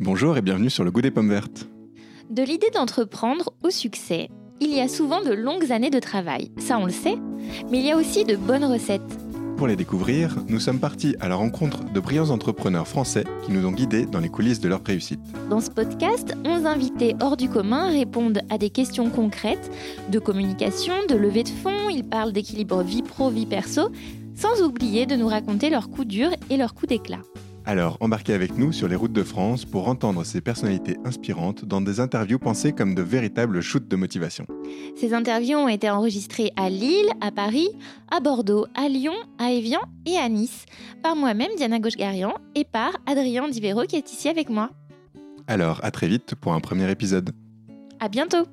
Bonjour et bienvenue sur le goût des pommes vertes. De l'idée d'entreprendre au succès, il y a souvent de longues années de travail, ça on le sait, mais il y a aussi de bonnes recettes. Pour les découvrir, nous sommes partis à la rencontre de brillants entrepreneurs français qui nous ont guidés dans les coulisses de leur réussite. Dans ce podcast, 11 invités hors du commun répondent à des questions concrètes de communication, de levée de fonds, ils parlent d'équilibre vie pro-vie perso, sans oublier de nous raconter leurs coups durs et leurs coups d'éclat. Alors embarquez avec nous sur les routes de France pour entendre ces personnalités inspirantes dans des interviews pensées comme de véritables shoots de motivation. Ces interviews ont été enregistrées à Lille, à Paris, à Bordeaux, à Lyon, à Évian et à Nice, par moi-même Diana Gauche-Garian et par Adrien Divero qui est ici avec moi. Alors à très vite pour un premier épisode. À bientôt